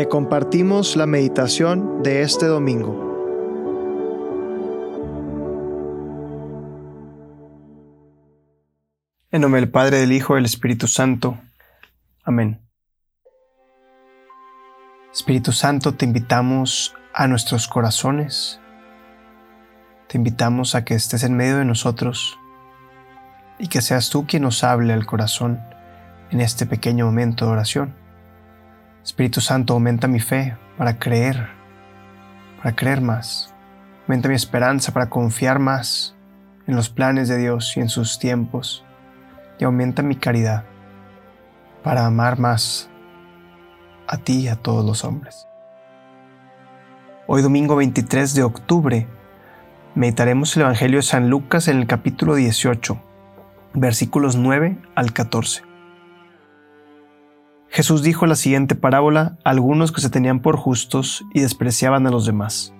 Te compartimos la meditación de este domingo. En nombre del Padre, del Hijo y del Espíritu Santo. Amén. Espíritu Santo, te invitamos a nuestros corazones. Te invitamos a que estés en medio de nosotros y que seas tú quien nos hable al corazón en este pequeño momento de oración. Espíritu Santo, aumenta mi fe para creer, para creer más. Aumenta mi esperanza para confiar más en los planes de Dios y en sus tiempos. Y aumenta mi caridad para amar más a ti y a todos los hombres. Hoy domingo 23 de octubre meditaremos el Evangelio de San Lucas en el capítulo 18, versículos 9 al 14. Jesús dijo la siguiente parábola a algunos que se tenían por justos y despreciaban a los demás.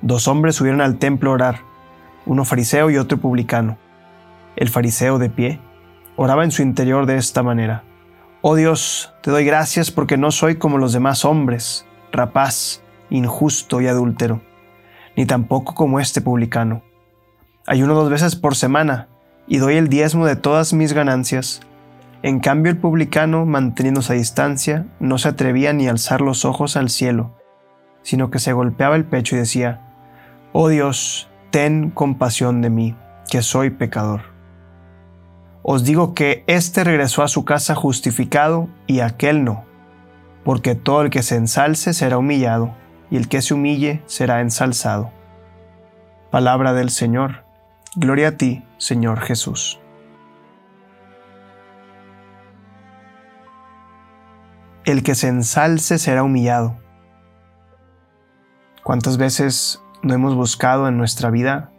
Dos hombres subieron al templo a orar, uno fariseo y otro publicano. El fariseo de pie oraba en su interior de esta manera. Oh Dios, te doy gracias porque no soy como los demás hombres, rapaz, injusto y adúltero, ni tampoco como este publicano. Ayuno dos veces por semana y doy el diezmo de todas mis ganancias en cambio el publicano, manteniéndose a distancia, no se atrevía ni a alzar los ojos al cielo, sino que se golpeaba el pecho y decía, Oh Dios, ten compasión de mí, que soy pecador. Os digo que éste regresó a su casa justificado y aquel no, porque todo el que se ensalce será humillado, y el que se humille será ensalzado. Palabra del Señor. Gloria a ti, Señor Jesús. El que se ensalce será humillado. ¿Cuántas veces no hemos buscado en nuestra vida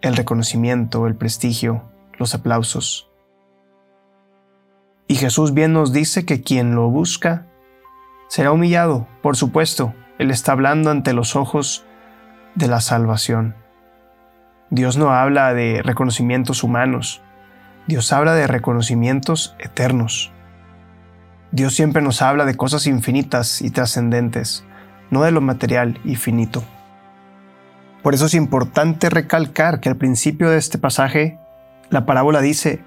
el reconocimiento, el prestigio, los aplausos? Y Jesús bien nos dice que quien lo busca será humillado, por supuesto. Él está hablando ante los ojos de la salvación. Dios no habla de reconocimientos humanos, Dios habla de reconocimientos eternos. Dios siempre nos habla de cosas infinitas y trascendentes, no de lo material y finito. Por eso es importante recalcar que al principio de este pasaje, la parábola dice,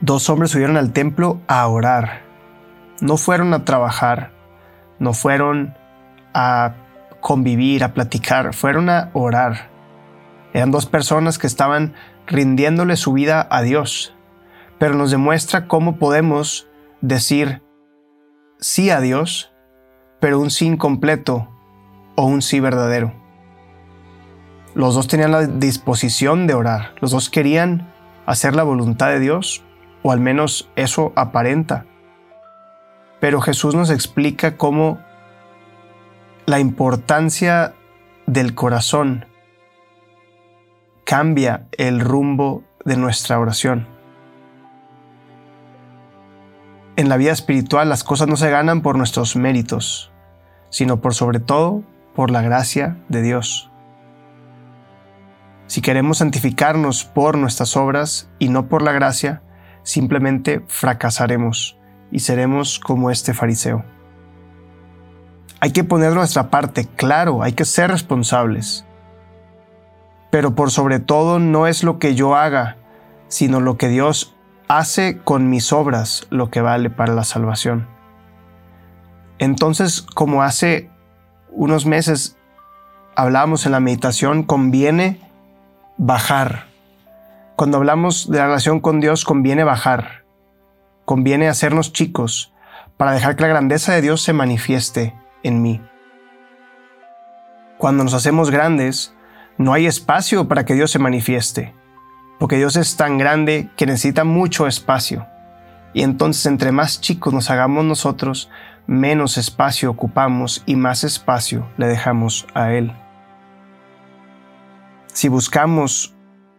dos hombres subieron al templo a orar. No fueron a trabajar, no fueron a convivir, a platicar, fueron a orar. Eran dos personas que estaban rindiéndole su vida a Dios, pero nos demuestra cómo podemos decir sí a Dios, pero un sí incompleto o un sí verdadero. Los dos tenían la disposición de orar, los dos querían hacer la voluntad de Dios, o al menos eso aparenta. Pero Jesús nos explica cómo la importancia del corazón cambia el rumbo de nuestra oración en la vida espiritual las cosas no se ganan por nuestros méritos, sino por sobre todo por la gracia de Dios. Si queremos santificarnos por nuestras obras y no por la gracia, simplemente fracasaremos y seremos como este fariseo. Hay que poner nuestra parte, claro, hay que ser responsables. Pero por sobre todo no es lo que yo haga, sino lo que Dios hace con mis obras lo que vale para la salvación. Entonces, como hace unos meses hablábamos en la meditación, conviene bajar. Cuando hablamos de la relación con Dios, conviene bajar. Conviene hacernos chicos para dejar que la grandeza de Dios se manifieste en mí. Cuando nos hacemos grandes, no hay espacio para que Dios se manifieste porque Dios es tan grande que necesita mucho espacio. Y entonces entre más chicos nos hagamos nosotros, menos espacio ocupamos y más espacio le dejamos a Él. Si buscamos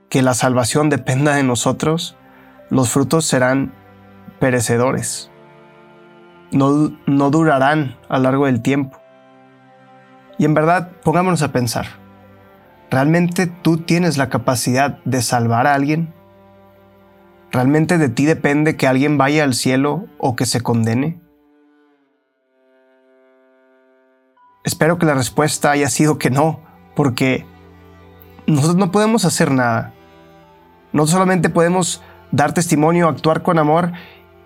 que la salvación dependa de nosotros, los frutos serán perecedores. No, no durarán a lo largo del tiempo. Y en verdad, pongámonos a pensar. ¿Realmente tú tienes la capacidad de salvar a alguien? ¿Realmente de ti depende que alguien vaya al cielo o que se condene? Espero que la respuesta haya sido que no, porque nosotros no podemos hacer nada. No solamente podemos dar testimonio, actuar con amor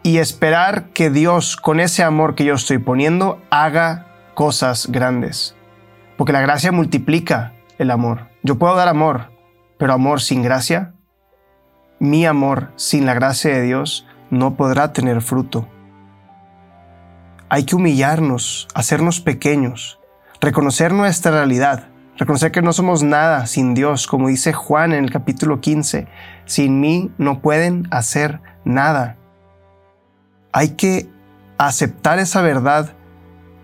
y esperar que Dios, con ese amor que yo estoy poniendo, haga cosas grandes. Porque la gracia multiplica el amor. Yo puedo dar amor, pero amor sin gracia, mi amor sin la gracia de Dios no podrá tener fruto. Hay que humillarnos, hacernos pequeños, reconocer nuestra realidad, reconocer que no somos nada sin Dios, como dice Juan en el capítulo 15, sin mí no pueden hacer nada. Hay que aceptar esa verdad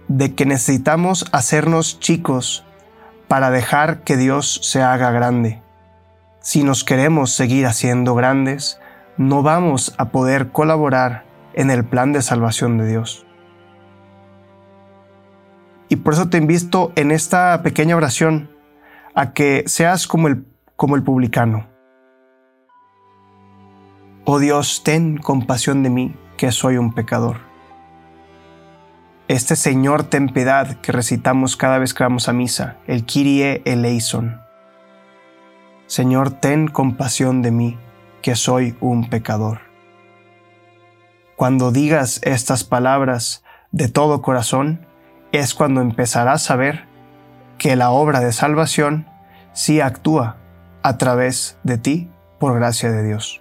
de que necesitamos hacernos chicos para dejar que Dios se haga grande. Si nos queremos seguir haciendo grandes, no vamos a poder colaborar en el plan de salvación de Dios. Y por eso te invito en esta pequeña oración a que seas como el, como el publicano. Oh Dios, ten compasión de mí, que soy un pecador. Este Señor ten piedad que recitamos cada vez que vamos a misa, el Kyrie eleison. Señor, ten compasión de mí, que soy un pecador. Cuando digas estas palabras de todo corazón, es cuando empezarás a ver que la obra de salvación sí actúa a través de ti por gracia de Dios.